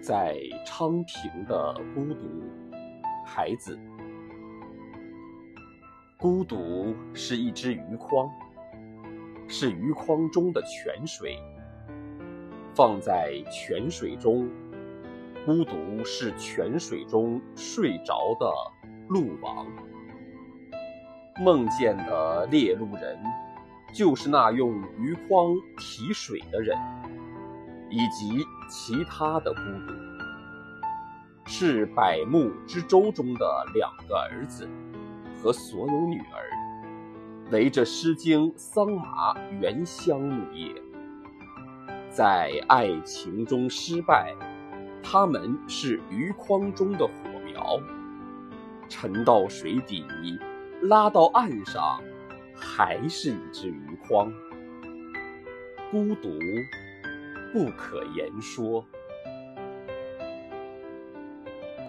在昌平的孤独，孩子。孤独是一只鱼筐，是鱼筐中的泉水。放在泉水中，孤独是泉水中睡着的鹿王。梦见的猎鹿人，就是那用鱼筐提水的人。以及其他的孤独，是百木之舟中的两个儿子和所有女儿，围着《诗经》桑麻原香木叶，在爱情中失败。他们是鱼筐中的火苗，沉到水底，拉到岸上，还是一只鱼筐。孤独。不可言说。